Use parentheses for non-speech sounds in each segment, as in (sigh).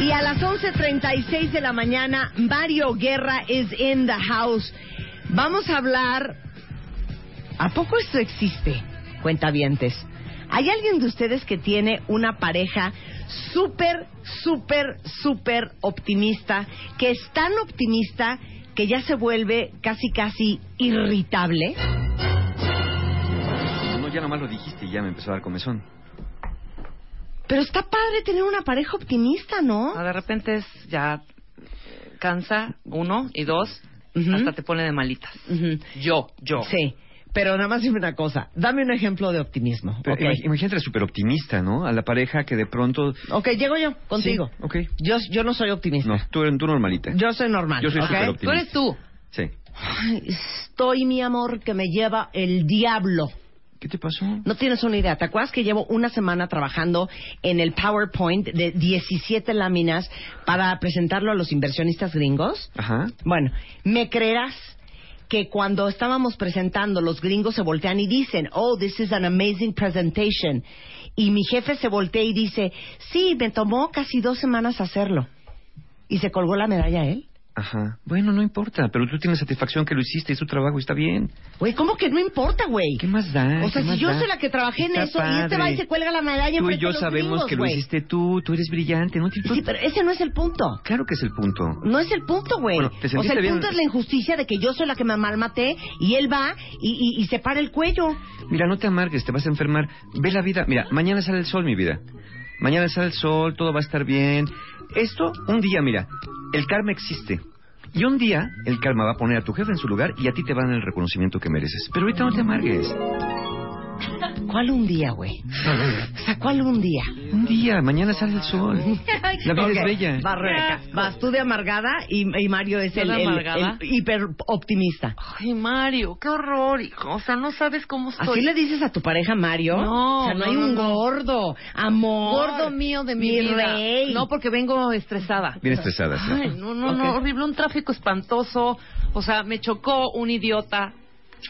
Y a las 11.36 de la mañana, Mario Guerra is in the house. Vamos a hablar... ¿A poco esto existe? Cuentavientes. ¿Hay alguien de ustedes que tiene una pareja súper, súper, súper optimista, que es tan optimista que ya se vuelve casi, casi irritable? No, ya nomás lo dijiste y ya me empezó a dar comezón. Pero está padre tener una pareja optimista, ¿no? No, de repente es ya cansa, uno, y dos, hasta te pone de malitas. Yo, yo. Sí, pero nada más dime una cosa. Dame un ejemplo de optimismo. Pero ok, imag- Imagínate súper optimista, ¿no? A la pareja que de pronto... Ok, llego yo contigo. Sí, ok. Yo, yo no soy optimista. No, tú, tú normalita. Yo soy normal. Yo soy ¿ok? súper Tú optimista. eres tú. Sí. Ay, Estoy, mi amor, que me lleva el diablo. ¿Qué te pasó? No tienes una idea. ¿Te acuerdas que llevo una semana trabajando en el PowerPoint de 17 láminas para presentarlo a los inversionistas gringos? Ajá. Bueno, ¿me creerás que cuando estábamos presentando los gringos se voltean y dicen, oh, this is an amazing presentation? Y mi jefe se voltea y dice, sí, me tomó casi dos semanas hacerlo. Y se colgó la medalla a él. Ajá. Bueno, no importa, pero tú tienes satisfacción que lo hiciste y su trabajo está bien. Güey, ¿cómo que no importa, güey? ¿Qué más da? O sea, ¿Qué si yo da? soy la que trabajé en Está eso y este va y se cuelga la medalla Tú y yo los sabemos gringos, que lo hiciste tú, tú eres brillante, ¿no? tú- Sí, pero ese no es el punto. Claro que es el punto. No es el punto, güey. Bueno, ¿te o sea, el bien? punto es la injusticia de que yo soy la que me malmaté y él va y, y, y se para el cuello. Mira, no te amargues, te vas a enfermar. Ve la vida. Mira, mañana sale el sol, mi vida. Mañana sale el sol, todo va a estar bien. Esto, un día, mira, el karma existe. Y un día, el karma va a poner a tu jefe en su lugar y a ti te van el reconocimiento que mereces. Pero ahorita no te amargues. ¿Cuál un día, güey? O sea, ¿cuál un día? Un día, mañana sale el sol. (laughs) La vida es bella. Va, Rebeca. Vas tú de amargada y, y Mario es ¿Yo el, el- hiper optimista. Ay, Mario, qué horror, hijo. O sea, no sabes cómo estoy. ¿Así le dices a tu pareja Mario? No, O sea, no, no, hay un no. gordo, amor. Gordo mío de mi, mi vida. rey. No, porque vengo estresada. Bien estresada, sí. Ay, no, no, no, horrible, un tráfico espantoso. O sea, me chocó un idiota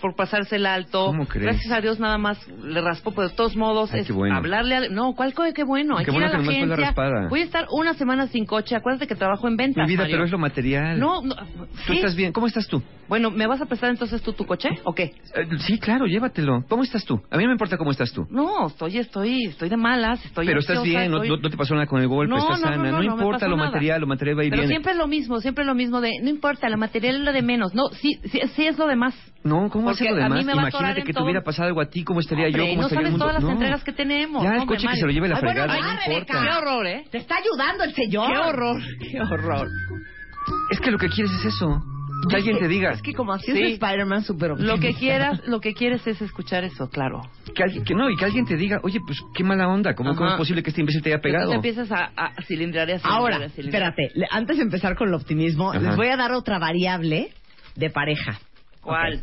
por pasarse el alto. ¿Cómo crees? Gracias a Dios nada más le raspó, pero de todos modos Ay, es qué bueno. hablarle a... No, ¿cuál co- qué bueno? Qué bueno la que la agencia. raspada. Voy a estar una semana sin coche. Acuérdate que trabajo en ventas, Mi vida, Mario. pero es lo material. No, no, Tú ¿sí? estás bien. ¿Cómo estás tú? Bueno, ¿me vas a prestar entonces tú tu coche o qué? Eh, sí, claro, llévatelo. ¿Cómo estás tú? A mí no me importa cómo estás tú. No, estoy, estoy, estoy de malas, estoy Pero estás ansiosa, bien, no, estoy- no- no te pasó nada con el golpe, No, estás no, no, sana. no, importa lo nada. material, lo material va y Pero viene. siempre es lo mismo, siempre es lo mismo de, no importa, lo material es lo de menos. No, sí, sí, sí es lo de más. No, ¿cómo Porque hacer lo a mí demás? Imagínate que te todo. hubiera pasado algo a ti, ¿cómo estaría Hombre, yo? ¿Cómo no estaría sabes el mundo? todas las No. entregas que tenemos. Ya, el Hombre, coche que se lo lleve la Ay, bueno, fregada, ya, no. Rebeca. Qué horror, ¿eh? Te está ayudando el señor. Qué horror, qué horror. Es que lo que quieres es eso. Que alguien te diga. Es que como así Sí. es Spider-Man súper Lo que optimista. quieras, lo que quieres es escuchar eso, claro. Que, alguien, que no, y que alguien te diga, oye, pues qué mala onda. ¿Cómo, cómo es posible que este imbécil te haya pegado? te empiezas a, a cilindrar y a cilindrar Ahora, a cilindrar. espérate, le- antes de empezar con el optimismo, Ajá. les voy a dar otra variable de pareja. ¿Cuál? Ok.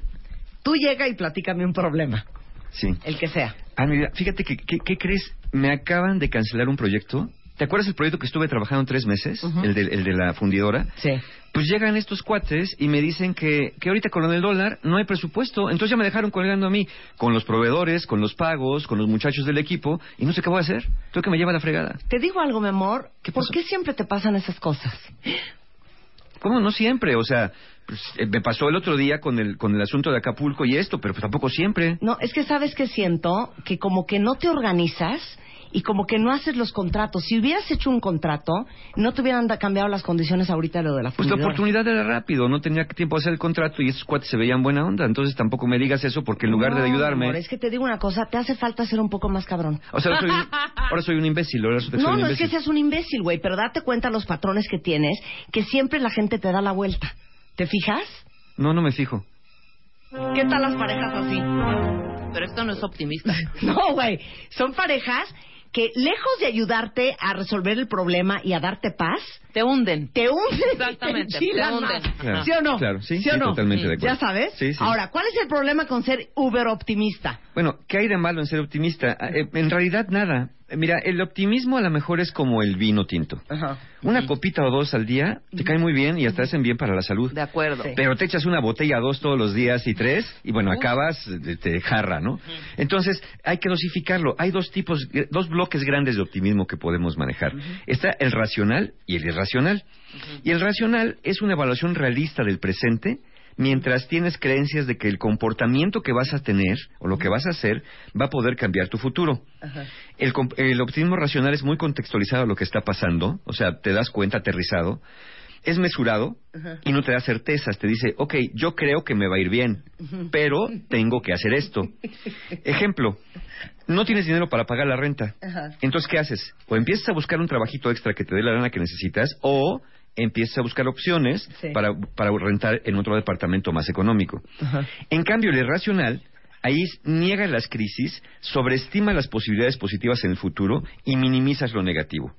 Tú llega y platícame un problema, Sí. el que sea. Ah, mira, fíjate que, que- ¿qué crees? Me acaban de cancelar un proyecto. ¿Te acuerdas el proyecto que estuve trabajando tres meses? El, de, el de la fundidora. Sí. Pues llegan estos cuates y me dicen que, que ahorita con el dólar no hay presupuesto. Entonces ya me dejaron colgando a mí con los proveedores, con los pagos, con los muchachos del equipo y no sé qué voy a hacer. Tengo que me lleva la fregada. Te digo algo, mi amor. ¿Qué ¿Por pasó? qué siempre te pasan esas cosas? ¿Cómo? No siempre. O sea, pues, eh, me pasó el otro día con el, con el asunto de Acapulco y esto, pero pues tampoco siempre. No, es que sabes que siento que como que no te organizas y como que no haces los contratos. Si hubieras hecho un contrato, no te hubieran cambiado las condiciones ahorita de lo de la Pues la oportunidad era rápido, no tenía tiempo de hacer el contrato y esos cuates se veían buena onda. Entonces tampoco me digas eso porque en lugar de ayudarme. amor, es que te digo una cosa, te hace falta ser un poco más cabrón. O sea, ahora soy, un, (laughs) ahora soy un imbécil. Ahora No, soy un no es que seas un imbécil, güey, pero date cuenta los patrones que tienes, que siempre la gente te da la vuelta. ¿Te fijas? No, no me fijo. ¿Qué tal las parejas así? Pero esto no es optimista. (laughs) No, güey, son parejas que lejos de ayudarte a resolver el problema y a darte paz, Te hunden. te hunden. Exactamente, te te hunden. Claro, ¿Sí o no? claro, sí, o sí, no? totalmente de acuerdo. ¿Ya sabes? Sí, sí. Ahora, ¿cuál es el problema con ser uber optimista? Bueno, ¿qué hay de malo en ser optimista? Eh, En realidad nada. Eh, Mira, el optimismo a lo mejor es como el vino tinto. Ajá. Una copita o dos al día te cae muy bien y hasta hacen bien para la salud. De acuerdo. Sí. Pero te echas una botella dos todos los días y tres y bueno, acabas de, de jarra, ¿no? Entonces, hay que dosificarlo. Hay dos tipos, eh, dos bloques grandes de optimismo que podemos manejar. Está el racional y el irracional. Y el racional es una evaluación realista del presente mientras tienes creencias de que el comportamiento que vas a tener o lo que vas a hacer va a poder cambiar tu futuro. El, el optimismo racional es muy contextualizado a lo que está pasando, o sea, te das cuenta aterrizado, es mesurado y no te da certezas, te dice, ok, yo creo que me va a ir bien, pero tengo que hacer esto. (laughs) Ejemplo, no tienes dinero para pagar la renta, entonces ¿qué haces? O empiezas a buscar un trabajito extra que te dé la lana que necesitas, o empiezas a buscar opciones Sí. para, para rentar en otro departamento más económico. En cambio, el irracional ahí niega las crisis, sobreestima las posibilidades positivas en el futuro y minimizas lo negativo.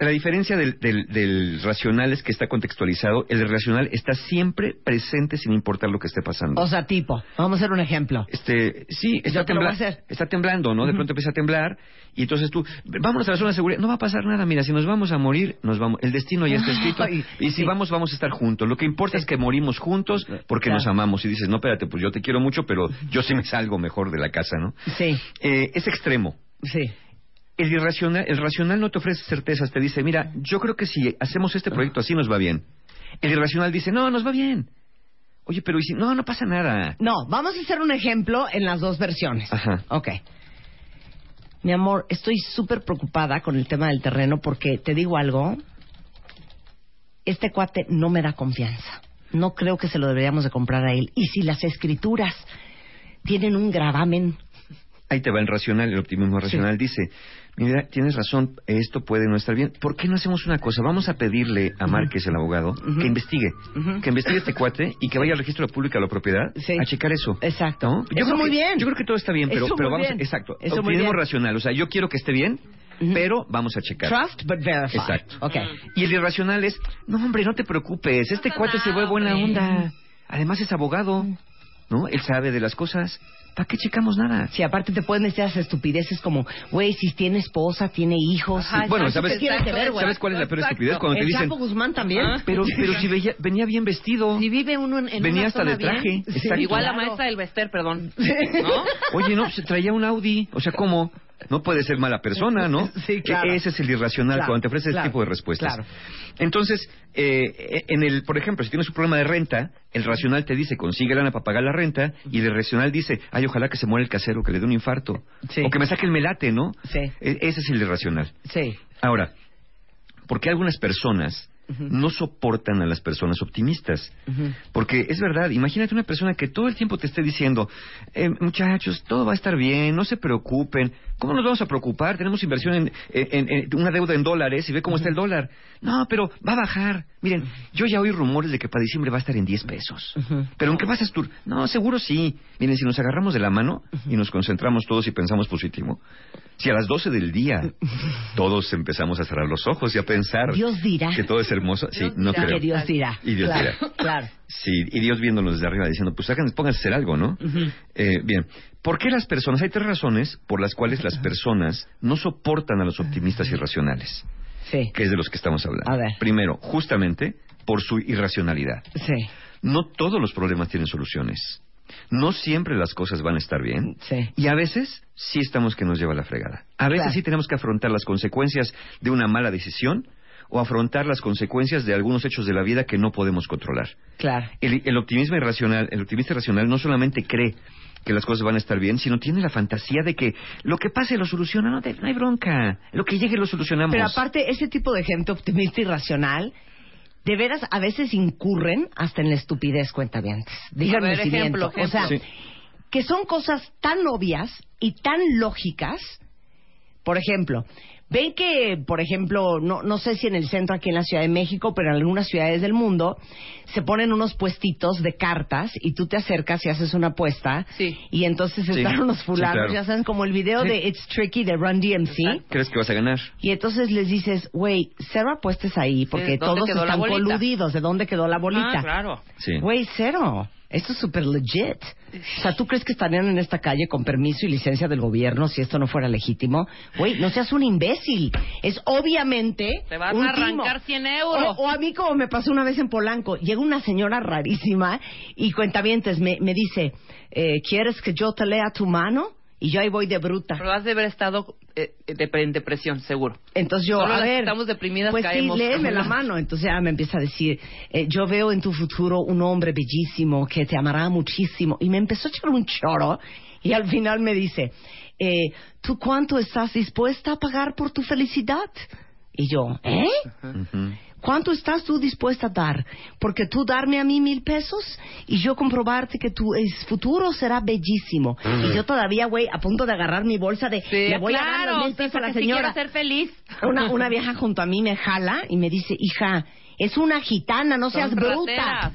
La diferencia del, del- del racional es que está contextualizado, el racional está siempre presente sin importar lo que esté pasando. O sea, tipo, vamos a hacer un ejemplo. este, sí, está, Yo te lo voy a tembla- hacer. está temblando, ¿no? De pronto empieza a temblar y entonces tú, vámonos a la zona de seguridad, no va a pasar nada, mira, si nos vamos a morir, nos vamos, el destino ya está (laughs) escrito y si sí. vamos, vamos a estar juntos. Lo que importa es que morimos juntos porque Claro. nos amamos y dices, no, espérate, pues yo te quiero mucho, pero yo sí me salgo mejor de la casa, ¿no? Sí, Eh, es extremo. sí. El irracional, el racional no te ofrece certezas, te dice, mira, yo creo que si hacemos este proyecto así nos va bien. El irracional dice, no, nos va bien. Oye, pero ¿y si? No, no pasa nada. No, vamos a hacer un ejemplo en las dos versiones. Ajá. Ok. Mi amor, estoy súper preocupada con el tema del terreno porque te digo algo. Este cuate no me da confianza. No creo que se lo deberíamos de comprar a él. Y si las escrituras tienen un gravamen, Ahí te va el racional, el optimismo racional. Dice, mira, tienes razón, esto puede no estar bien. ¿Por qué no hacemos una cosa? Vamos a pedirle a Márquez, el abogado, que investigue. Que investigue este cuate y que vaya al registro público de la propiedad Sí. a checar eso. Exacto. ¿No? Eso creo muy que- bien. Yo creo que todo está bien, pero, Eso pero vamos... bien. Exacto. Eso muy bien. racional. O sea, yo quiero que esté bien, pero vamos a checar. trust but verify. Exacto. Ok. Y el irracional es, no hombre, no te preocupes, este cuate se ve buena hombre. onda. Además es abogado, ¿no? Él sabe de las cosas. ¿Para qué checamos nada? Si aparte te pueden decir las estupideces como, güey, si tiene esposa, tiene hijos. Ajá, bueno, exacto, ¿sabes, que ver? ¿sabes cuál es la peor Exacto. estupidez? Cuando te el dicen, Chapo Guzmán también. Ah. pero, pero si veía- venía bien vestido. Si vive uno en, en Venía una hasta zona de traje. bien, Exacto. igual la maestra del Bester, perdón. ¿No? Oye, no, se traía un Audi. O sea, ¿cómo? No puede ser mala persona, ¿no? (laughs) Sí, claro. E- Ese es el irracional Claro, cuando te ofrece claro, ese tipo de respuestas. claro. Entonces, eh, en el, por ejemplo, si tienes un problema de renta, el racional te dice, consigue lana para pagar la renta, y el irracional dice, ay, ojalá que se muera el casero, que le dé un infarto. Sí. O que me saque el melate, ¿no? Sí. E- ese es el irracional. Sí. Ahora, ¿por qué algunas personas no soportan a las personas optimistas? Porque es verdad, imagínate una persona que todo el tiempo te esté diciendo, eh, muchachos, todo va a estar bien, no se preocupen. ¿Cómo nos vamos a preocupar? Tenemos inversión en, en- en una deuda en dólares y ve cómo está el dólar. No, pero va a bajar. Miren, yo ya oí rumores de que para diciembre va a estar en 10 pesos. Pero ¿en qué vas a estar? No, seguro sí. Miren, si nos agarramos de la mano y nos concentramos todos y pensamos positivo, si a las 12 del día todos empezamos a cerrar los ojos y a pensar Dios dirá. que todo es hermoso, sí, Dios no dirá. creo. Que Dios dirá. Y Dios claro, dirá. Claro. Sí, y Dios viéndonos desde arriba diciendo, pues hagan, pónganse a hacer algo, ¿no? Eh, bien, ¿por qué las personas? Hay tres razones por las cuales las personas no soportan a los optimistas irracionales, Sí. que es de los que estamos hablando. A ver. Primero, justamente por su irracionalidad. Sí. No todos los problemas tienen soluciones. No siempre las cosas van a estar bien. Sí. Y a veces sí estamos que nos lleva la fregada. A veces Claro. sí tenemos que afrontar las consecuencias de una mala decisión o afrontar las consecuencias de algunos hechos de la vida que no podemos controlar. Claro. El, el optimismo irracional, el optimista irracional no solamente cree que las cosas van a estar bien, sino tiene la fantasía de que lo que pase lo soluciona, no, no hay bronca. Lo que llegue lo solucionamos. Pero aparte, ese tipo de gente optimista y racional, de veras, a veces incurren hasta en la estupidez, cuentavientes. Díganme A ver, si ejemplo. O sea, que son cosas tan obvias y tan lógicas. Por ejemplo, ven que, por ejemplo, no, no sé si en el centro aquí en la Ciudad de México, pero en algunas ciudades del mundo, se ponen unos puestitos de cartas y tú te acercas y haces una apuesta. Sí. Y entonces Sí, están unos sí, fulanos, claro. ya saben, como el video Sí. de It's Tricky de Run DMC. ¿Crees que vas a ganar? Y entonces les dices, güey, cero apuestes ahí porque ¿dónde todos están coludidos. ¿De dónde quedó la bolita? Ah, claro. Sí. Güey, cero. Esto es súper legit. O sea, ¿tú crees que estarían en esta calle con permiso y licencia del gobierno si esto no fuera legítimo? Güey, no seas un imbécil. Es obviamente Te van un a arrancar timo. 100 euros. O, o a mí como me pasó una vez en Polanco. Llega una señora rarísima y cuentavientes me, me dice, eh, ¿quieres que yo te lea tu mano? Y yo ahí voy de bruta. Pero has de haber estado eh, de- en depresión, seguro. Entonces yo, Solo a las que ver, estamos deprimidas pues caemos sí, léeme la (laughs) mano. Entonces ya me empieza a decir, eh, yo veo en tu futuro un hombre bellísimo que te amará muchísimo. Y me empezó a echar un choro y al final me dice, eh, ¿tú cuánto estás dispuesta a pagar por tu felicidad? Y yo, ¿eh? Ujú. ¿Cuánto estás tú dispuesta a dar? Porque tú darme a mí mil pesos y yo comprobarte que tu futuro será bellísimo. Y yo todavía, güey, a punto de agarrar mi bolsa de... Sí, le voy a dar claro, los mil sí, pesos a la señora. quiero ser feliz. Una, una (laughs) vieja junto a mí me jala y me dice, hija, es una gitana, no Son seas bruta. rateras.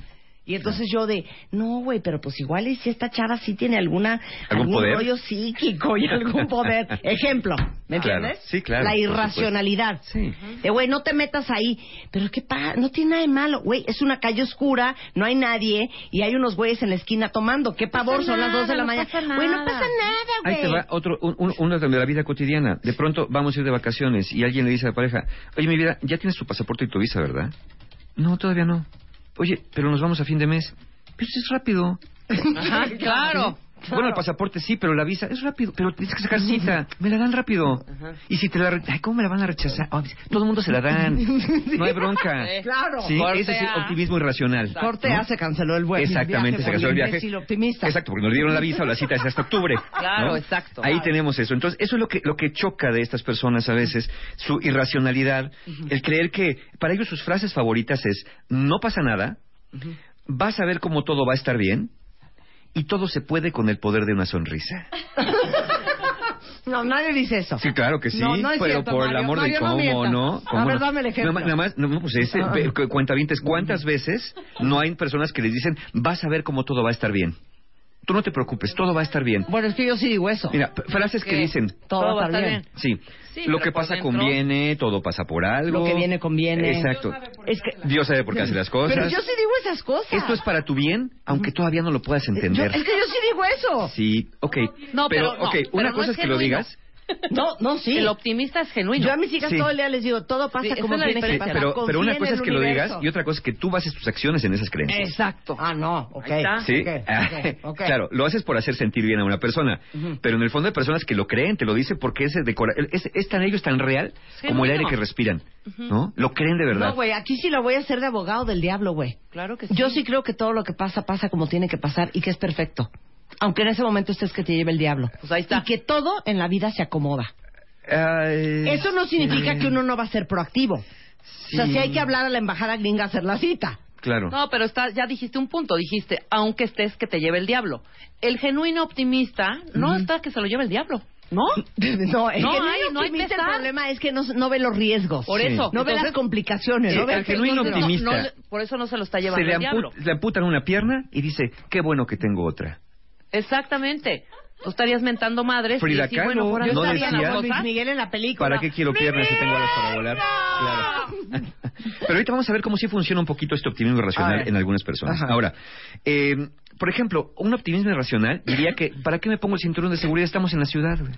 Y entonces yo de, no, güey, pero pues igual y si esta chava sí tiene alguna, ¿Algún poder? rollo psíquico y algún (laughs) poder. Ejemplo, ¿me Claro, entiendes? sí, claro, La irracionalidad. Sí. De, güey, no te metas ahí. Pero qué pa, no tiene nada de malo. Güey, es una calle oscura, no hay nadie y hay unos güeyes en la esquina tomando. Qué pavor, pasa son las dos de la no mañana. pasa Güey, no pasa nada, güey. Ahí te va otro, un, un- uno de la vida cotidiana. De pronto vamos a ir de vacaciones y alguien le dice a la pareja, oye, mi vida, ya tienes tu pasaporte y tu visa, ¿verdad? No, todavía no. Oye, pero nos vamos a fin de mes. Pero eso es rápido. (laughs) Ajá, claro. Bueno, el pasaporte sí, pero la visa es rápido. Pero tienes que sacar cita. Me la dan rápido. Y si te la... re- Ay, ¿cómo me la van a rechazar? Oh, todo el mundo se la dan. (laughs) No hay bronca. Sí. (laughs) Claro. Sí, ese es el optimismo irracional. Corte ¿no? A se canceló el vuelo. Exactamente, se canceló el viaje. optimista. Exacto, porque nos dieron la visa o la cita es hasta octubre. Claro, ¿no? exacto. Ahí Claro. tenemos eso. Entonces, eso es lo que, lo que choca de estas personas a veces, su irracionalidad, el creer que para ellos sus frases favoritas es, no pasa nada, vas a ver cómo todo va a estar bien, y todo se puede con el poder de una sonrisa. (laughs) No, nadie dice eso. Sí, claro que sí, No, no es pero cierto, por el Mario. amor de Mario, no cómo. A ¿Cómo ver, no? dame el ejemplo. Nada más, nada más, no, pues ese, Ah. ve- cu- cuentavientes, ¿cuántas veces no hay personas que les dicen, vas a ver cómo todo va a estar bien? Tú no te preocupes, todo va a estar bien. Bueno, es que yo sí digo eso. Mira, frases que ¿Qué? dicen, Todo va a estar bien. sí, Sí, lo pero que por pasa dentro- conviene, todo pasa por algo. Lo que viene conviene. Exacto. Es que... Dios sabe por qué hace las cosas. Pero yo sí digo esas cosas. Esto es para tu bien, aunque todavía no lo puedas Yo- entender. es que yo sí digo eso. Sí, ok. No, pero no, ok, pero una no cosa es es que lo digas, No, no, sí. El optimista es genuino. Yo a mis hijas Sí. todo el día les digo, todo pasa Sí, como es la tiene que pasar. pero, pero una cosa es que lo digas y otra cosa es que tú bases tus acciones en esas creencias. Exacto. Ah, no, ok. Ahí está. Sí, Ah, ok, ok. claro, lo haces por hacer sentir bien a una persona, pero en el fondo hay personas que lo creen, te lo dicen porque ese decora, es, es tan ellos tan real como el aire que respiran, ¿no? Lo creen de verdad. No, güey, aquí sí lo voy a hacer de abogado del diablo, güey. Claro que sí. Yo sí creo que todo lo que pasa, pasa como tiene que pasar y que es perfecto. Aunque en ese momento estés que te lleve el diablo. Pues ahí está. Y que todo en la vida se acomoda. Ay, Eso no significa que uno no va a ser proactivo. O sea, si hay que hablar a la embajada gringa a hacer la cita. Claro. No, pero está, ya dijiste un punto. Dijiste, aunque estés que te lleve el diablo. El genuino optimista no está que se lo lleve el diablo. ¿No? (laughs) No, el No hay- no hay el problema es que no, no ve los riesgos. Por Sí. eso. No ve las complicaciones. Eh, no ve al que- genuino no- no- optimista. no por eso no se lo está Se llevando le, el diablo. le amputan una pierna y dice, qué bueno que tengo otra. Exactamente. Tú estarías mentando madres Frida y Kahlo, bueno, por ahí no decía- como Luis. Miguel en la película. ¿Para qué quiero piernas si tengo alas para volar? Claro. Pero ahorita vamos a ver cómo sí funciona un poquito este optimismo irracional en algunas personas. Ajá. Ahora, eh, por ejemplo, un optimismo irracional diría que, ¿para qué me pongo el cinturón de seguridad? Estamos en la ciudad, güey.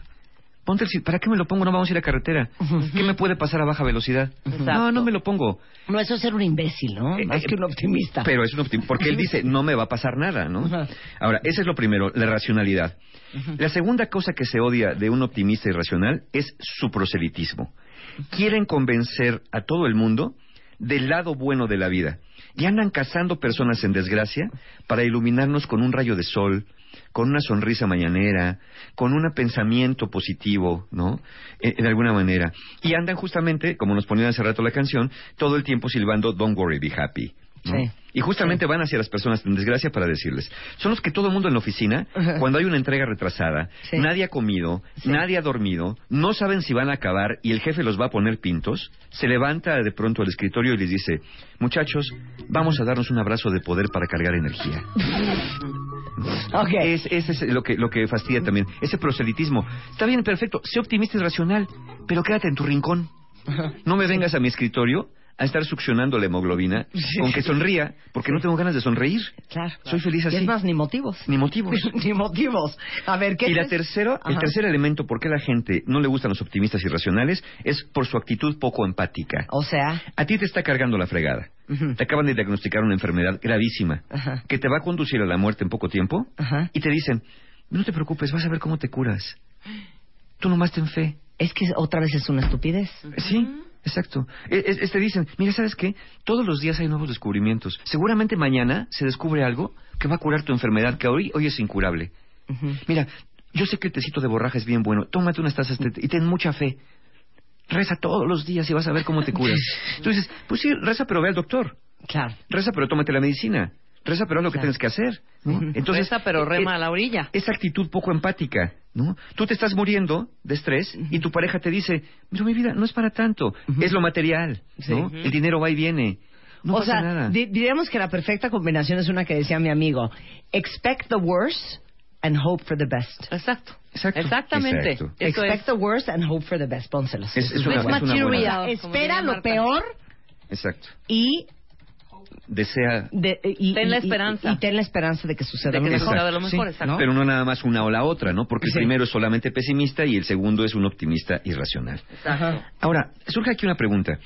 Ponte el ¿Para qué me lo pongo? No vamos a ir a carretera. ¿Qué me puede pasar a baja velocidad? No, no me lo pongo. No, eso es ser un imbécil, ¿no? Eh, Más eh, que un optimista. Pero es un optimismo, porque él dice, no me va a pasar nada, ¿no? Ahora, ese es lo primero, la racionalidad. La segunda cosa que se odia de un optimista irracional es su proselitismo. Quieren convencer a todo el mundo del lado bueno de la vida. Y andan cazando personas en desgracia para iluminarnos con un rayo de sol, con una sonrisa mañanera, con un pensamiento positivo, ¿no? Eh, de alguna manera. Y andan justamente, como nos ponía hace rato la canción, todo el tiempo silbando Don't worry, be happy. Sí. Y justamente van hacia las personas en desgracia para decirles, son los que todo el mundo en la oficina, cuando hay una entrega retrasada, Sí. nadie ha comido, nadie ha dormido, no saben si van a acabar y el jefe los va a poner pintos, se levanta de pronto al escritorio y les dice, muchachos, vamos a darnos un abrazo de poder para cargar energía. (laughs) Ok. Es, ese es lo que, lo que fastidia también, ese proselitismo. Está bien, perfecto, sé optimista y racional, pero quédate en tu rincón. No me vengas a mi escritorio a estar succionando la hemoglobina (laughs) con que sonría, porque no tengo ganas de sonreír. Claro. Soy feliz Y así. es más, ni motivos. Ni motivos. (laughs) ni motivos. A ver, ¿qué Y la es? tercera, el tercer elemento por qué a la gente no le gustan los optimistas irracionales es por su actitud poco empática. O sea, A ti te está cargando la fregada. Te acaban de diagnosticar una enfermedad gravísima Ajá. que te va a conducir a la muerte en poco tiempo Ajá. y te dicen, no te preocupes, vas a ver cómo te curas. Tú nomás ten fe. es que otra vez es una estupidez. Sí, exacto. E- es- es- te dicen, mira, ¿sabes qué? Todos los días hay nuevos descubrimientos. Seguramente mañana se descubre algo que va a curar tu enfermedad que hoy, hoy es incurable. Mira, yo sé que el tecito de borraja es bien bueno. Tómate unas tazas y ten mucha fe. Reza todos los días y vas a ver cómo te curas. (laughs) Entonces, pues sí, reza, pero ve al doctor. Claro. Reza, pero tómate la medicina. Reza, pero haz lo que tienes que hacer. ¿no? Entonces, Reza, pero eh, rema eh, a la orilla. esa actitud poco empática, ¿no? Tú te estás muriendo de estrés y tu pareja te dice, pero mi vida no es para tanto, es lo material, Sí. ¿no? El dinero va y viene. No o pasa sea, nada. di- diríamos que la perfecta combinación es una que decía mi amigo: expect the worst and hope for the best. Exacto. Exacto. Exactamente. Exacto. Expect es. the worst and hope for the best. Pónselos. Es, es una, es una buena- Espera lo peor Exacto. y, Desea de- y- Ten la esperanza. Y, y ten la esperanza de que suceda De lo que lo mejor, Sí, exacto. Pero no nada más una o la otra, ¿no? Porque Sí. el primero es solamente pesimista y el segundo es un optimista irracional. Exacto. Ahora, surge aquí una pregunta.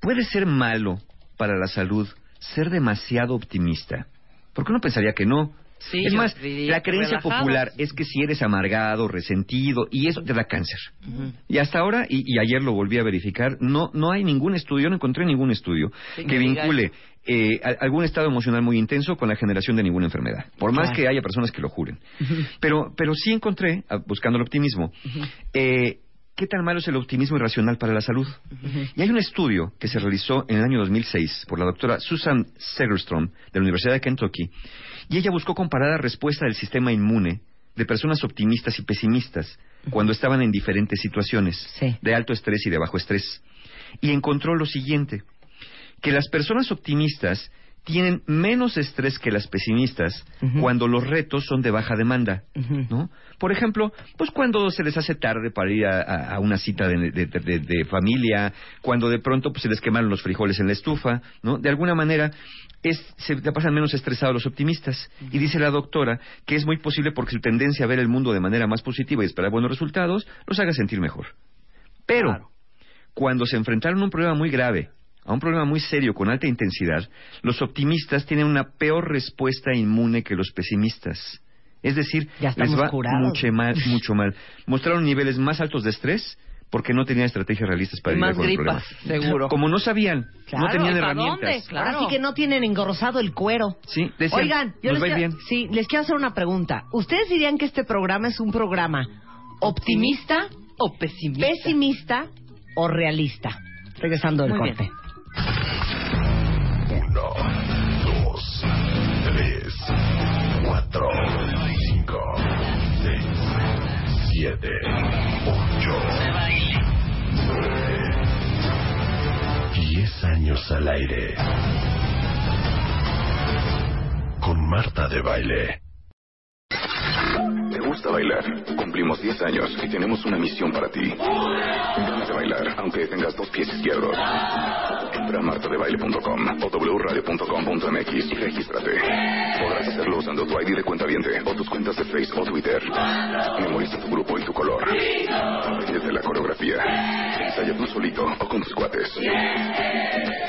¿Puede ser malo para la salud ser demasiado optimista? Porque uno pensaría que no. Sí, es más, la creencia relajados. popular es que si eres amargado, resentido, y eso te da cáncer. Y hasta ahora, y, y ayer lo volví a verificar, no, no hay ningún estudio, no encontré ningún estudio Sí, que vincule eh, a- algún estado emocional muy intenso con la generación de ninguna enfermedad. Por más Claro. que haya personas que lo juren. Pero, pero sí encontré, buscando el optimismo, eh, ¿qué tan malo es el optimismo irracional para la salud? Y hay un estudio que se realizó en el año 2006 por la doctora Susan Segerstrom de la Universidad de Kentucky, y ella buscó comparar la respuesta del sistema inmune de personas optimistas y pesimistas cuando estaban en diferentes situaciones Sí. de alto estrés y de bajo estrés. Y encontró lo siguiente, que las personas optimistas tienen menos estrés que las pesimistas cuando los retos son de baja demanda. ¿no? Por ejemplo, pues cuando se les hace tarde para ir a, a- a una cita de, de- de- de familia, cuando de pronto pues, se les quemaron los frijoles en la estufa, ¿no? De alguna manera es, se te pasan menos estresados los optimistas. Y dice la doctora que es muy posible porque su tendencia a ver el mundo de manera más positiva y esperar buenos resultados los haga sentir mejor. Pero Claro. cuando se enfrentaron a un problema muy grave, a un problema muy serio con alta intensidad, los optimistas tienen una peor respuesta inmune que los pesimistas. Es decir, Ya les va mucho mal, mucho mal. (laughs) Mostraron niveles más altos de estrés porque no tenían estrategias realistas para Y lidiar más con el gripas, problema. seguro. Como no sabían, Claro, no tenían ¿y para herramientas. dónde? Claro. Ahora sí que no tienen engrosado el cuero. Sí, decían, Oigan, yo les quiero, bien. sí, les quiero hacer una pregunta. ¿Ustedes dirían que este programa es un programa optimista, O pesimista. pesimista o realista? Regresando del Muy bien. corte. Uno, dos, tres, cuatro, cinco, seis, siete, al aire. Con Marta de Baile. ¿Te gusta bailar? Cumplimos 10 años y tenemos una misión para ti. Ganas de bailar, aunque tengas dos pies izquierdos. Entra a martadebaile.com o wradio.com.mx y regístrate. Podrás hacerlo usando tu ID de cuenta viente o tus cuentas de Facebook o Twitter. Memoriza tu grupo y tu color. Aprende la coreografía. Ensaya tú solito o con tus cuates.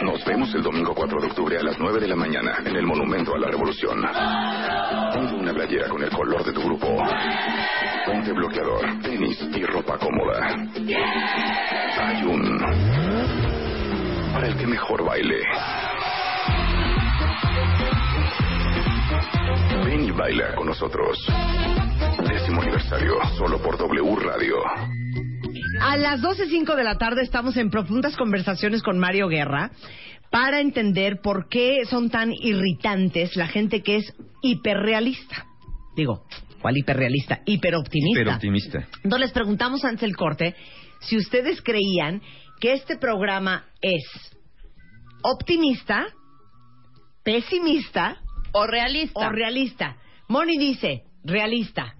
Nos vemos el domingo 4 de octubre a las 9 de la mañana en el Monumento a la Revolución. Una playera con el color de tu grupo. Ponte bloqueador, tenis y ropa cómoda. Hay un... Para el que mejor baile. Ven y baila con nosotros. Décimo aniversario, solo por W Radio. A las 12.05 de la tarde estamos en profundas conversaciones con Mario Guerra para entender por qué son tan irritantes la gente que es hiperrealista. Digo, ¿cuál hiperrealista? Hiperoptimista. Hiperoptimista. Entonces les preguntamos antes del corte si ustedes creían que este programa es optimista, pesimista O realista. o realista. Moni dice realista.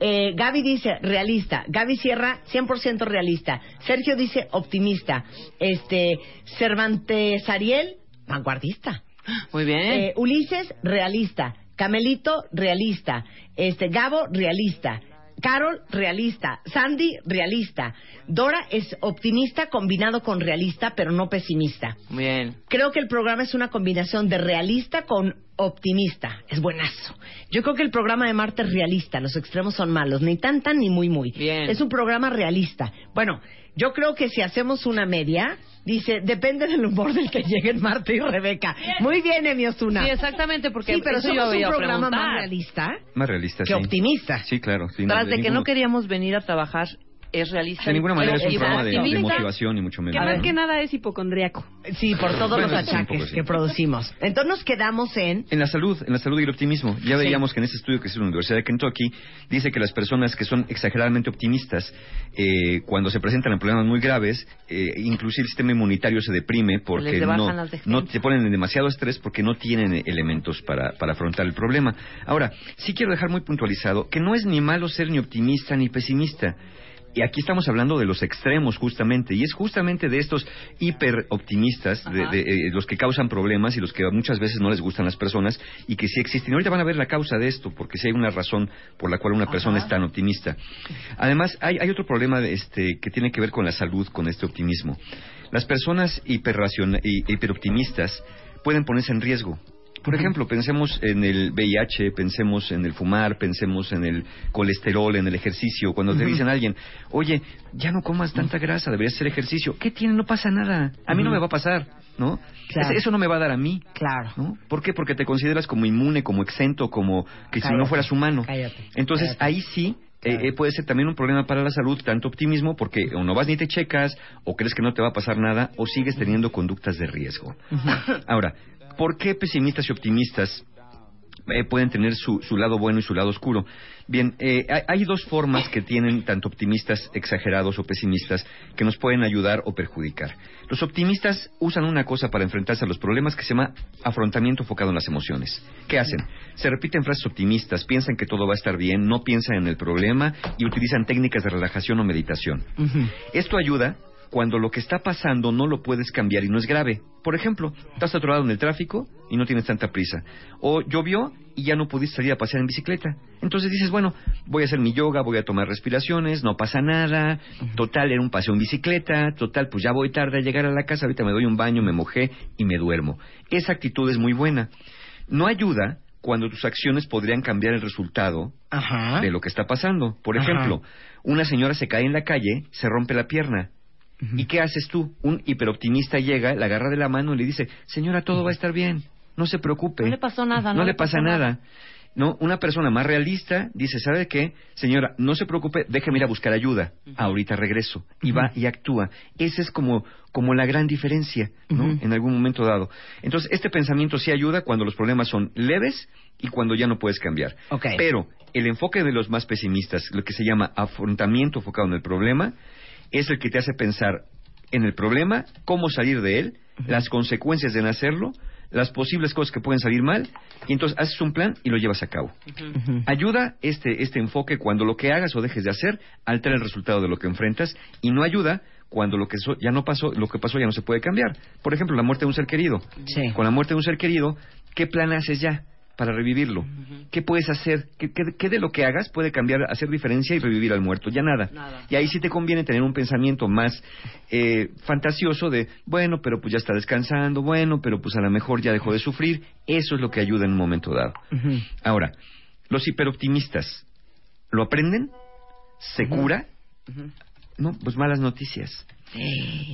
Eh, Gaby dice realista. Gaby Sierra 100% realista. Sergio dice optimista. Este Cervantes Ariel vanguardista. Muy bien. Eh, Ulises realista. Camelito realista. Este Gabo realista. Carol realista. Sandy realista. Dora es optimista combinado con realista, pero no pesimista. Bien. Creo que el programa es una combinación de realista con optimista. Es buenazo. Yo creo que el programa de Marte es realista. Los extremos son malos. Ni tan tan ni muy muy. Bien. Es un programa realista. Bueno, yo creo que si hacemos una media, dice, depende del humor del que lleguen Marte y Rebeca. Muy bien, Emi Osuna. Sí, exactamente, porque Sí, pero eso yo somos un iba a programa preguntar. más realista Más realista, que sí. optimista. Sí, claro. sí, Tras no, de que ninguno- no queríamos venir a trabajar, es realista. De ninguna manera es un programa de, motivación, ni mucho menos. Que más ¿no? que nada es hipocondriaco. Sí, por todos Bueno, los achaques poco, sí. que producimos. Entonces nos quedamos en... En la salud, en la salud y el optimismo. Ya Sí. veíamos que en este estudio que hizo la Universidad de Kentucky dice que las personas que son exageradamente optimistas, eh, cuando se presentan a problemas muy graves, eh, inclusive el sistema inmunitario se deprime porque no, no te ponen en demasiado estrés porque no tienen elementos para, para afrontar el problema. Ahora, sí quiero dejar muy puntualizado que no es ni malo ser ni optimista ni pesimista. Y aquí estamos hablando de los extremos justamente, y es justamente de estos hiper optimistas, de, de, eh, los que causan problemas y los que muchas veces no les gustan las personas y que sí existen. Ahorita van a ver la causa de esto, porque sí hay una razón por la cual una persona es tan optimista. Además, hay, hay otro problema este, que tiene que ver con la salud, con este optimismo. Las personas hiperoptimistas pueden ponerse en riesgo. Por ejemplo, pensemos en el VIH, pensemos en el fumar, pensemos en el colesterol, en el ejercicio. Cuando te dicen a alguien, oye, ya no comas tanta grasa, deberías hacer ejercicio. ¿Qué tiene? No pasa nada. A mí no me va a pasar, ¿no? Claro. Eso no me va a dar a mí. Claro. ¿no? ¿Por qué? Porque te consideras como inmune, como exento, como que si no fueras humano. cállate, Entonces cállate. ahí sí eh, eh, puede ser también un problema para la salud, tanto optimismo, porque o no vas ni te checas, o crees que no te va a pasar nada, o sigues teniendo conductas de riesgo. Ahora, ¿por qué pesimistas y optimistas eh, pueden tener su, su lado bueno y su lado oscuro. Bien, eh, hay, hay dos formas que tienen tanto optimistas exagerados o pesimistas que nos pueden ayudar o perjudicar. Los optimistas usan una cosa para enfrentarse a los problemas que se llama afrontamiento enfocado en las emociones. ¿Qué hacen? Se repiten frases optimistas, piensan que todo va a estar bien, no piensan en el problema y utilizan técnicas de relajación o meditación. Esto ayuda cuando lo que está pasando no lo puedes cambiar y no es grave. Por ejemplo, estás atorado en el tráfico y no tienes tanta prisa. O llovió y ya no pudiste salir a pasear en bicicleta. Entonces dices, bueno, voy a hacer mi yoga, voy a tomar respiraciones, no pasa nada. Total, era un paseo en bicicleta. Total, pues ya voy tarde a llegar a la casa, ahorita me doy un baño, me mojé y me duermo. Esa actitud es muy buena. No ayuda cuando tus acciones podrían cambiar el resultado Ajá. de lo que está pasando. Por Ajá. ejemplo, una señora se cae en la calle, se rompe la pierna. ¿Y qué haces tú? Un hiperoptimista llega, la agarra de la mano y le dice, señora, todo va a estar bien, no se preocupe. No le pasó nada, No, le pasa nada. No, una persona más realista dice, ¿sabe qué? Señora, no se preocupe, déjeme ir a buscar ayuda. Ahorita regreso. Y va y actúa. Esa es como, como la gran diferencia, ¿no? En algún momento dado. Entonces, este pensamiento sí ayuda cuando los problemas son leves y cuando ya no puedes cambiar. Ok. Pero el enfoque de los más pesimistas, lo que se llama afrontamiento enfocado en el problema, es el que te hace pensar en el problema, cómo salir de él, las consecuencias de no hacerlo, las posibles cosas que pueden salir mal, y entonces haces un plan y lo llevas a cabo. Ayuda este, este enfoque cuando lo que hagas o dejes de hacer altera el resultado de lo que enfrentas y no ayuda cuando lo que so- ya no pasó, lo que pasó ya no se puede cambiar. Por ejemplo, la muerte de un ser querido. Sí. Con la muerte de un ser querido, ¿qué plan haces ya para revivirlo? ¿Qué puedes hacer? ¿Qué, qué- qué de lo que hagas puede cambiar, hacer diferencia y revivir al muerto? Ya nada. Nada. Y ahí sí te conviene tener un pensamiento más eh, fantasioso de, bueno, pero pues ya está descansando, bueno, pero pues a lo mejor ya dejó de sufrir. Eso es lo que ayuda en un momento dado. Ahora, los hiperoptimistas, ¿lo aprenden? ¿Se cura? No, pues malas noticias.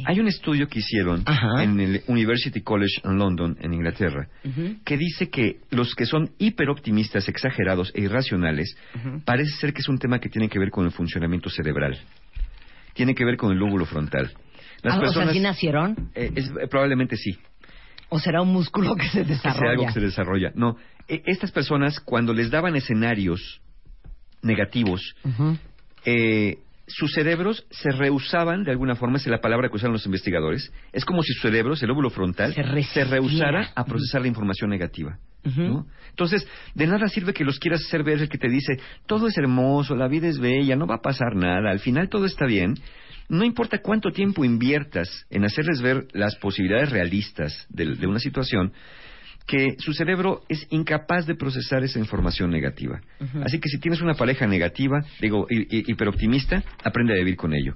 Hay un estudio que hicieron Ajá. en el University College en London, en Inglaterra, que dice que los que son hiperoptimistas, exagerados e irracionales, parece ser que es un tema que tiene que ver con el funcionamiento cerebral. Tiene que ver con el lóbulo frontal. Las Ah, O sea, personas, ¿sí nacieron? eh, es- eh, probablemente sí. ¿O será un músculo que se desarrolla? algo que se desarrolla. No, E- estas personas cuando les daban escenarios negativos, eh, sus cerebros se rehusaban, de alguna forma, esa es la palabra que usaron los investigadores, es como si su cerebro, el lóbulo frontal, Se resistía. rehusara a procesar la información negativa. ¿no? Entonces, de nada sirve que los quieras hacer ver el que te dice, todo es hermoso, la vida es bella, no va a pasar nada, al final todo está bien. No importa cuánto tiempo inviertas en hacerles ver las posibilidades realistas de, de una situación, que su cerebro es incapaz de procesar esa información negativa. Así que si tienes una pareja negativa, digo, hi- hi- hiperoptimista, aprende a vivir con ello.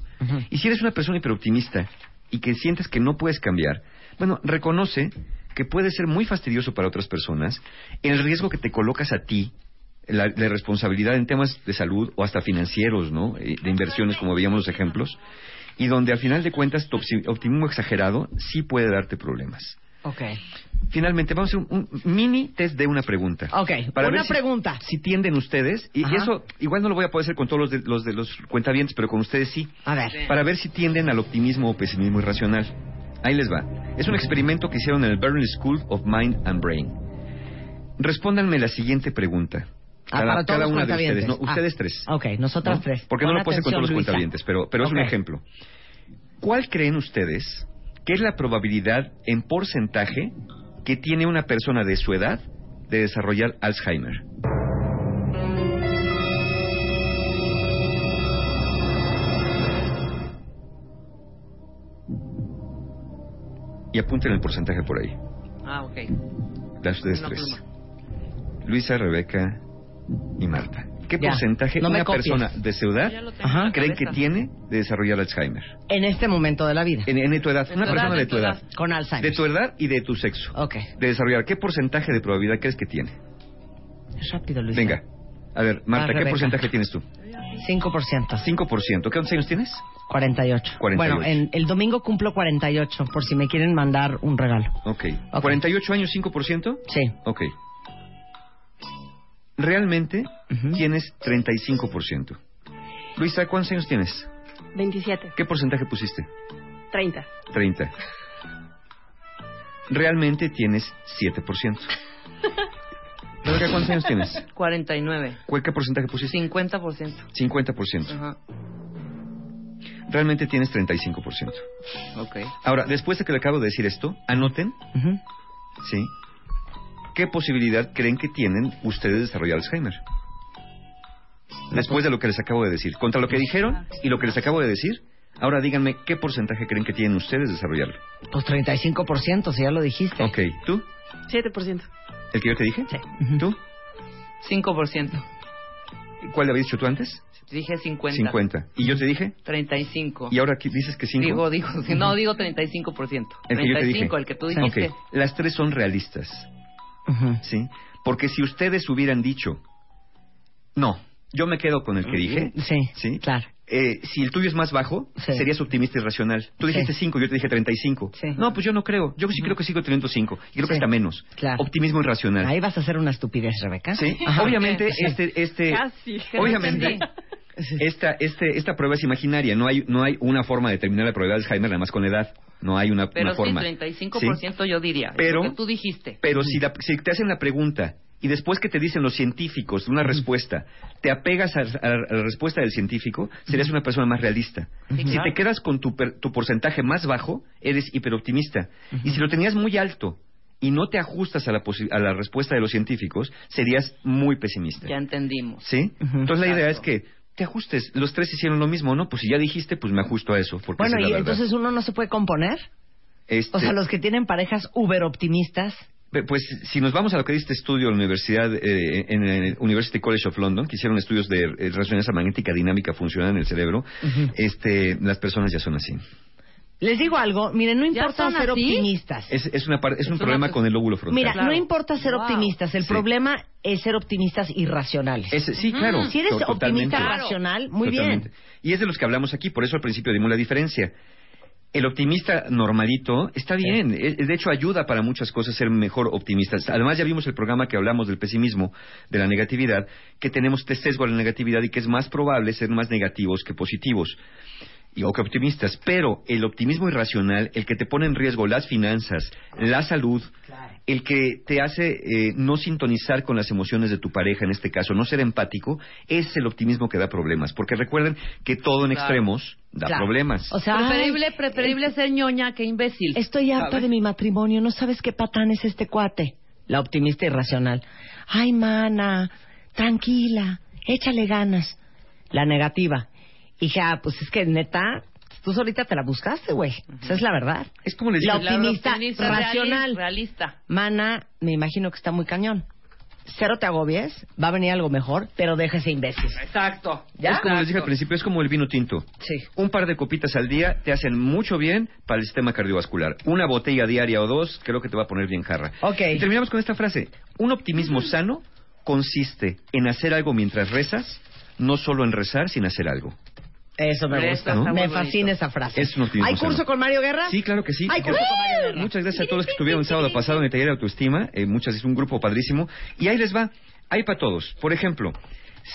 Y si eres una persona hiperoptimista y que sientes que no puedes cambiar, bueno, reconoce que puede ser muy fastidioso para otras personas el riesgo que te colocas a ti, la, la responsabilidad en temas de salud o hasta financieros, ¿no? De inversiones, como veíamos los ejemplos, y donde al final de cuentas tu opti- optimismo exagerado sí puede darte problemas. Ok. Finalmente, vamos a hacer un, un mini test de una pregunta. Ok, Para una ver si- pregunta. Si tienden ustedes, y, y eso igual no lo voy a poder hacer con todos los de los, de los cuentavientes, pero con ustedes sí, A ver. para ver si tienden al optimismo o pesimismo irracional. Ahí les va. Es un experimento que hicieron en el Berlin School of Mind and Brain. Respóndanme la siguiente pregunta. Ah, Cada, para todos cada los una de ustedes. No, Ah, ustedes tres. Ok, nosotras ¿no? tres. Porque no lo puedo hacer con todos los Luisa. cuentavientes, pero, pero es un ejemplo. ¿Cuál creen ustedes que es la probabilidad en porcentaje que tiene una persona de su edad de desarrollar Alzheimer? Y apunten el porcentaje por ahí. Ah, ok. Las ustedes tres. pluma. Luisa, Rebeca y Marta. ¿Qué Ya. porcentaje No una copies. persona de tengo Ajá. creen que tiene de desarrollar Alzheimer? En este momento de la vida. En, en tu edad, En una tu persona edad, de tu edad. edad. Con Alzheimer. De tu edad y de tu sexo. Ok. De desarrollar. ¿Qué porcentaje de probabilidad crees que tiene? Rápido, Luisa. Venga. A ver, Marta, ¿qué porcentaje tienes tú? 5%. 5%. ¿Qué años tienes? 48. 48. Bueno, en, el domingo cumplo 48, por si me quieren mandar un regalo. Ok. Ok. ¿48 años, 5%? Sí. Ok. Realmente Ujú. tienes 35%. Luisa, ¿cuántos años tienes? 27, ¿Qué porcentaje pusiste? 30, 30. Realmente tienes 7%. Rebeca, (laughs) ¿cuántos años tienes? 49. ¿Cuál- ¿Qué porcentaje pusiste? 50%. 50%. Ajá. Realmente tienes 35%. Ok. Ahora, después de que le acabo de decir esto, anoten. ¿sí? ¿Qué posibilidad creen que tienen ustedes de desarrollar Alzheimer? Después de lo que les acabo de decir. Contra lo que dijeron y lo que les acabo de decir, ahora díganme qué porcentaje creen que tienen ustedes de desarrollarlo. Pues 35%, si ya lo dijiste. Ok, ¿tú? 7%. ¿El que yo te dije? Sí. ¿Tú? 5%. ¿Cuál le habías dicho tú antes? Dije 50. 50. ¿Y yo te dije? 35. ¿Y ahora aquí dices que 5? Digo, digo, (laughs) no, digo 35%. El que yo te dije. 35, el que tú dijiste. Ok, las tres son realistas, ¿sí? Porque si ustedes hubieran dicho, no, yo me quedo con el que dije, Sí, ¿sí? claro. Eh, si el tuyo es más bajo, Sí. serías optimista y racional. Tú dijiste 5, yo te dije 35. Sí. No, pues yo no creo. Yo sí creo que sigo teniendo 5. Y creo Sí. que está menos. Claro. Optimismo irracional. Ahí vas a hacer una estupidez, Rebeca. Sí. Ajá. Obviamente, Sí. este, este, Casi. obviamente, esta, este, esta prueba es imaginaria. No hay, no hay una forma de determinar la probabilidad de Alzheimer nada más con edad. No hay una, Pero una sí, forma. 35% yo diría. Pero- Pero, lo que tú dijiste. Pero si, la- si te hacen la pregunta y después que te dicen los científicos una respuesta, te apegas a, a- a la respuesta del científico, serías una persona más realista. Sí, Si claro. te quedas con tu, per- tu porcentaje más bajo, eres hiperoptimista. Y si lo tenías muy alto y no te ajustas a la, posi- a la respuesta de los científicos, serías muy pesimista. Ya entendimos. ¿Sí? Entonces la idea es que te ajustes. Los tres hicieron lo mismo, ¿no? Pues si ya dijiste, pues me ajusto a eso. Porque Bueno, es y la entonces uno no se puede componer. Este- O sea, los que tienen parejas uber optimistas. Pues si nos vamos a lo que dice este estudio en la Universidad, eh, en el University College of London, que hicieron estudios de eh, resonancia magnética dinámica funcional en el cerebro, este, las personas ya son así. Les digo algo, miren, no ¿Ya importa ser así? optimistas. Es, es, una es un una problema con el lóbulo frontal. Mira, Claro. no importa ser Wow. optimistas, el Sí. problema es ser optimistas irracionales. Es- sí, claro. si eres totalmente. optimista racional, muy Totalmente. bien. Y es de los que hablamos aquí, por eso al principio dimos la diferencia. El optimista normalito está bien, eh, de hecho ayuda para muchas cosas ser mejor optimistas. Además ya vimos el programa que hablamos del pesimismo, de la negatividad, que tenemos este sesgo a la negatividad y que es más probable ser más negativos que positivos y o que optimistas, pero el optimismo irracional, el que te pone en riesgo las finanzas, la salud, el que te hace eh, no sintonizar con las emociones de tu pareja, en este caso, no ser empático, es el optimismo que da problemas. Porque recuerden que todo en Claro. extremos da Claro. problemas. O sea, Preferible, ay, preferible ser ñoña que imbécil. Estoy harta ¿Sabes? de mi matrimonio, no sabes qué patán es este cuate. La optimista irracional. Ay, mana, tranquila, échale ganas. La negativa. Hija, pues es que neta, tú solita te la buscaste, güey. Esa es la verdad. Es como les La digo, La optimista optimista racional. reali- Realista. Mana, me imagino que está muy cañón. Cero te agobies, va a venir algo mejor, pero déjese imbécil. Exacto. ¿Ya? es como les dije al principio, es como el vino tinto. Sí. Un par de copitas al día te hacen mucho bien para el sistema cardiovascular. Una botella diaria o dos creo que te va a poner bien jarra. Ok. Y terminamos con esta frase. Un optimismo sano consiste en hacer algo mientras rezas, no solo en rezar sin hacer algo. Eso me gusta. está Me fascina esa frase. Es un optimismo ¿Hay curso sano. con Mario Guerra? Sí, claro que sí. Hay curso con Mario Guerra. Muchas gracias a todos los que estuvieron el sábado pasado en el taller de autoestima. Eh, muchas es un grupo padrísimo. Y ahí les va. Hay para todos. Por ejemplo,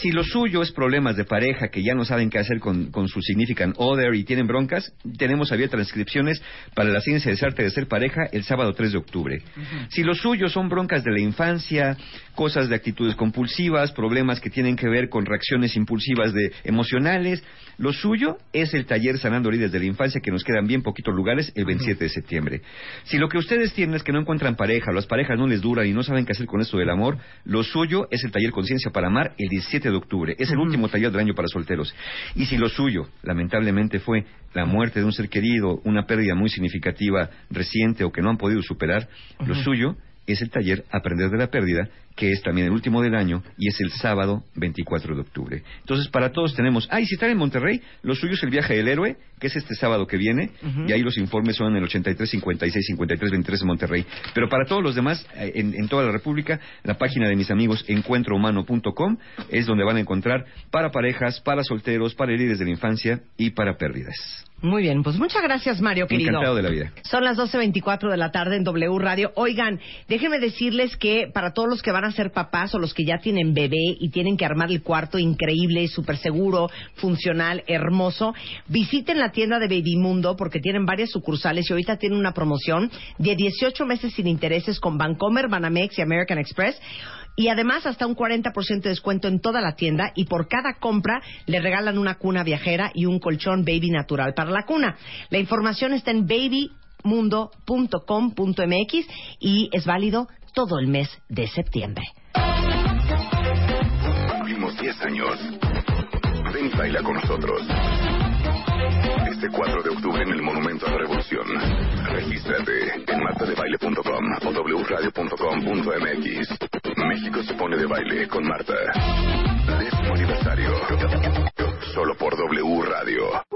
si lo suyo es problemas de pareja que ya no saben qué hacer con, con su significant other y tienen broncas, tenemos abiertas transcripciones para la ciencia del arte de ser pareja el sábado 3 de octubre. Si lo suyo son broncas de la infancia, cosas de actitudes compulsivas, problemas que tienen que ver con reacciones impulsivas de emocionales, lo suyo es el taller Sanando Heridas de la Infancia, que nos quedan bien poquitos lugares el 27 de septiembre. Si lo que ustedes tienen es que no encuentran pareja, las parejas no les duran y no saben qué hacer con esto del amor, lo suyo es el taller Conciencia para Amar el 17 de octubre. Es el último taller del año para solteros. Y si lo suyo, lamentablemente, fue la muerte de un ser querido, una pérdida muy significativa reciente o que no han podido superar, lo suyo es el taller Aprender de la Pérdida, que es también el último del año y es el sábado 24 de octubre. Entonces, para todos tenemos... Ah, y si están en Monterrey, lo suyo es el viaje del héroe, que es este sábado que viene, y ahí los informes son en el 83 56 53 23 en Monterrey. Pero para todos los demás, eh, en, en toda la República, la página de mis amigos encuentrohumano.com es donde van a encontrar para parejas, para solteros, para heridas de la infancia y para pérdidas. Muy bien, pues muchas gracias, Mario, querido. Encantado de la vida. Son las 12.24 de la tarde en W Radio. Oigan, déjenme decirles que para todos los que van a ser papás o los que ya tienen bebé y tienen que armar el cuarto increíble, súper seguro, funcional, hermoso, visiten la tienda de Babymundo porque tienen varias sucursales y ahorita tienen una promoción de 18 meses sin intereses con Bancomer, Banamex y American Express. Y además hasta un 40% de descuento en toda la tienda y por cada compra le regalan una cuna viajera y un colchón baby natural para la cuna. La información está en babymundo.com.mx y es válido todo el mes de septiembre. Cumplimos 10 años. Ven baila con nosotros. Este 4 de octubre en el Monumento a la Revolución. Regístrate en martadebaile.com o wradio.com.mx. México se pone de baile con Marta. Décimo aniversario. Solo por W Radio.